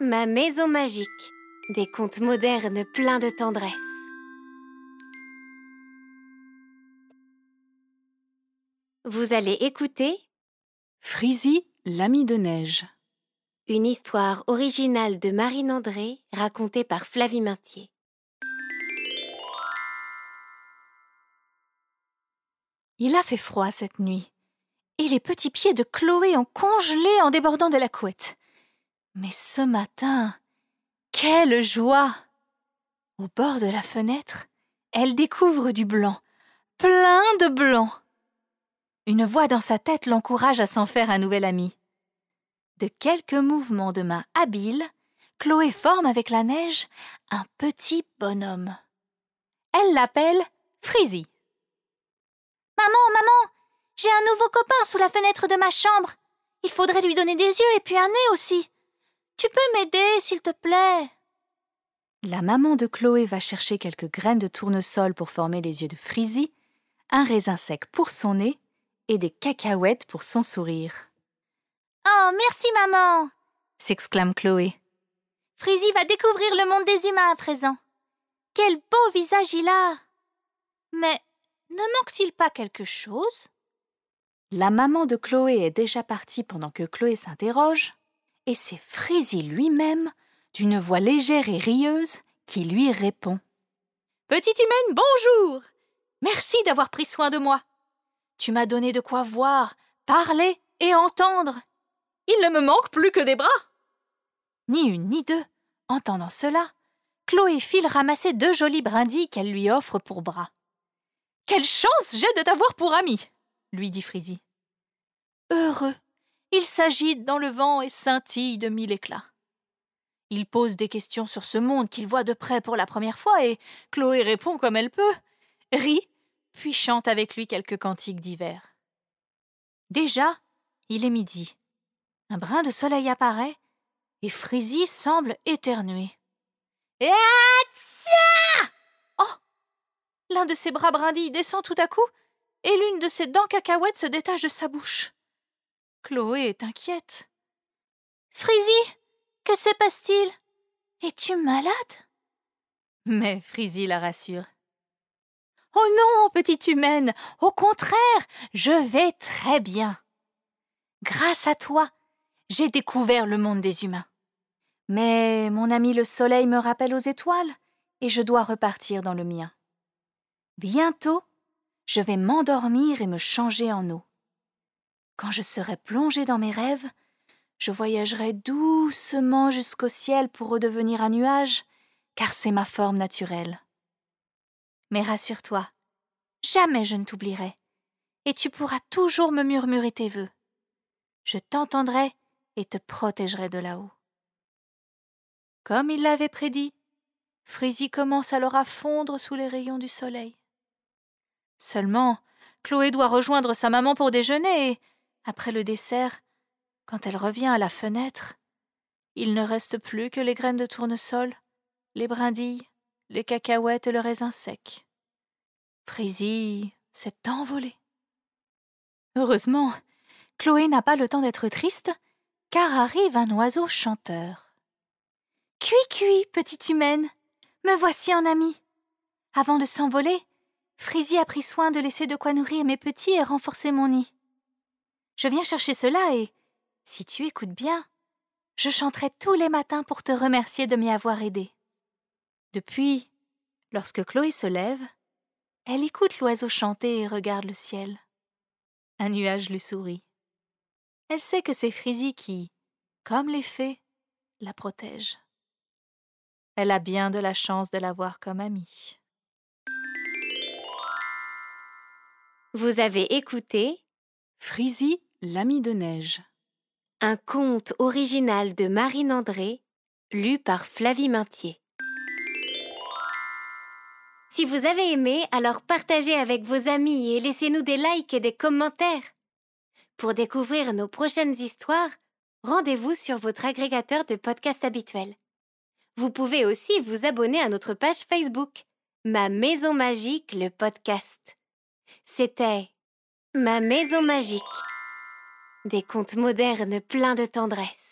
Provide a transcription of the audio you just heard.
Ma maison magique. Des contes modernes pleins de tendresse. Vous allez écouter Frisy, l'ami de neige. une histoire originale de Marine André racontée par Flavie Maintier. Il a fait froid cette nuit, et les petits pieds de Chloé ont congelé en débordant de la couette. Mais ce matin, quelle joie Au bord de la fenêtre, elle découvre du blanc, plein de blanc. Une voix dans sa tête l'encourage à s'en faire un nouvel ami. De quelques mouvements de main habiles, Chloé forme avec la neige un petit bonhomme. Elle l'appelle Frizzy. Maman, maman, j'ai un nouveau copain sous la fenêtre de ma chambre. Il faudrait lui donner des yeux et puis un nez aussi. Tu peux m'aider, s'il te plaît? La maman de Chloé va chercher quelques graines de tournesol pour former les yeux de Frizzy, un raisin sec pour son nez et des cacahuètes pour son sourire. Oh, merci, maman S'exclame Chloé. Frizzy va découvrir le monde des humains à présent. Quel beau visage il a Mais ne manque-t-il pas quelque chose? La maman de Chloé est déjà partie pendant que Chloé s'interroge, et c'est Frizzy lui-même, d'une voix légère et rieuse, qui lui répond. Petite humaine, bonjour Merci d'avoir pris soin de moi. Tu m'as donné de quoi voir, parler et entendre. Il ne me manque plus que des bras. Ni une ni deux. Entendant cela, Chloé file ramasser deux jolies brindilles qu'elle lui offre pour bras. Quelle chance j'ai de t'avoir pour ami lui dit Frizzy. Heureux, il s'agite dans le vent et scintille de mille éclats. Il pose des questions sur ce monde qu'il voit de près pour la première fois et Chloé répond comme elle peut, rit, puis chante avec lui quelques cantiques d'hiver. Déjà, il est midi. Un brin de soleil apparaît et Frizzy semble éternuer. Oh L'un de ses bras brindilles descend tout à coup et l'une de ses dents cacahuètes se détache de sa bouche. Chloé est inquiète. Frizzy, que se passe-t-il? Es-tu malade? Mais Frizzy la rassure. Oh non, petite humaine, au contraire, je vais très bien. Grâce à toi, j'ai découvert le monde des humains. Mais mon ami le soleil me rappelle aux étoiles, et je dois repartir dans le mien. Bientôt, je vais m'endormir et me changer en eau. Quand je serai plongée dans mes rêves, je voyagerai doucement jusqu'au ciel pour redevenir un nuage, car c'est ma forme naturelle. Mais rassure-toi, jamais je ne t'oublierai, et tu pourras toujours me murmurer tes vœux. Je t'entendrai et te protégerai de là-haut. Comme il l'avait prédit, Frizzy commence alors à fondre sous les rayons du soleil. Seulement, Chloé doit rejoindre sa maman pour déjeuner et, après le dessert, quand elle revient à la fenêtre, il ne reste plus que les graines de tournesol, les brindilles, les cacahuètes et le raisin sec. Frizzy s'est envolé. Heureusement, Chloé n'a pas le temps d'être triste, car arrive un oiseau chanteur. Cui cui, petite humaine, me voici en ami. Avant de s'envoler, Frizzy a pris soin de laisser de quoi nourrir mes petits et renforcer mon nid. Je viens chercher cela et, si tu écoutes bien, je chanterai tous les matins pour te remercier de m'y avoir aidé. Depuis, lorsque Chloé se lève, elle écoute l'oiseau chanter et regarde le ciel. Un nuage lui sourit. Elle sait que c'est Frizzy qui, comme les fées, la protège. Elle a bien de la chance de l'avoir comme amie. Vous avez écouté Frizzy, l'ami de neige. un conte original de Marine André, lu par Flavie Maintier. Si vous avez aimé, alors partagez avec vos amis et laissez-nous des likes et des commentaires. Pour découvrir nos prochaines histoires, rendez-vous sur votre agrégateur de podcasts habituel. Vous pouvez aussi vous abonner à notre page Facebook, Ma Maison Magique, le podcast. C'était Ma Maison Magique. Des contes modernes pleins de tendresse.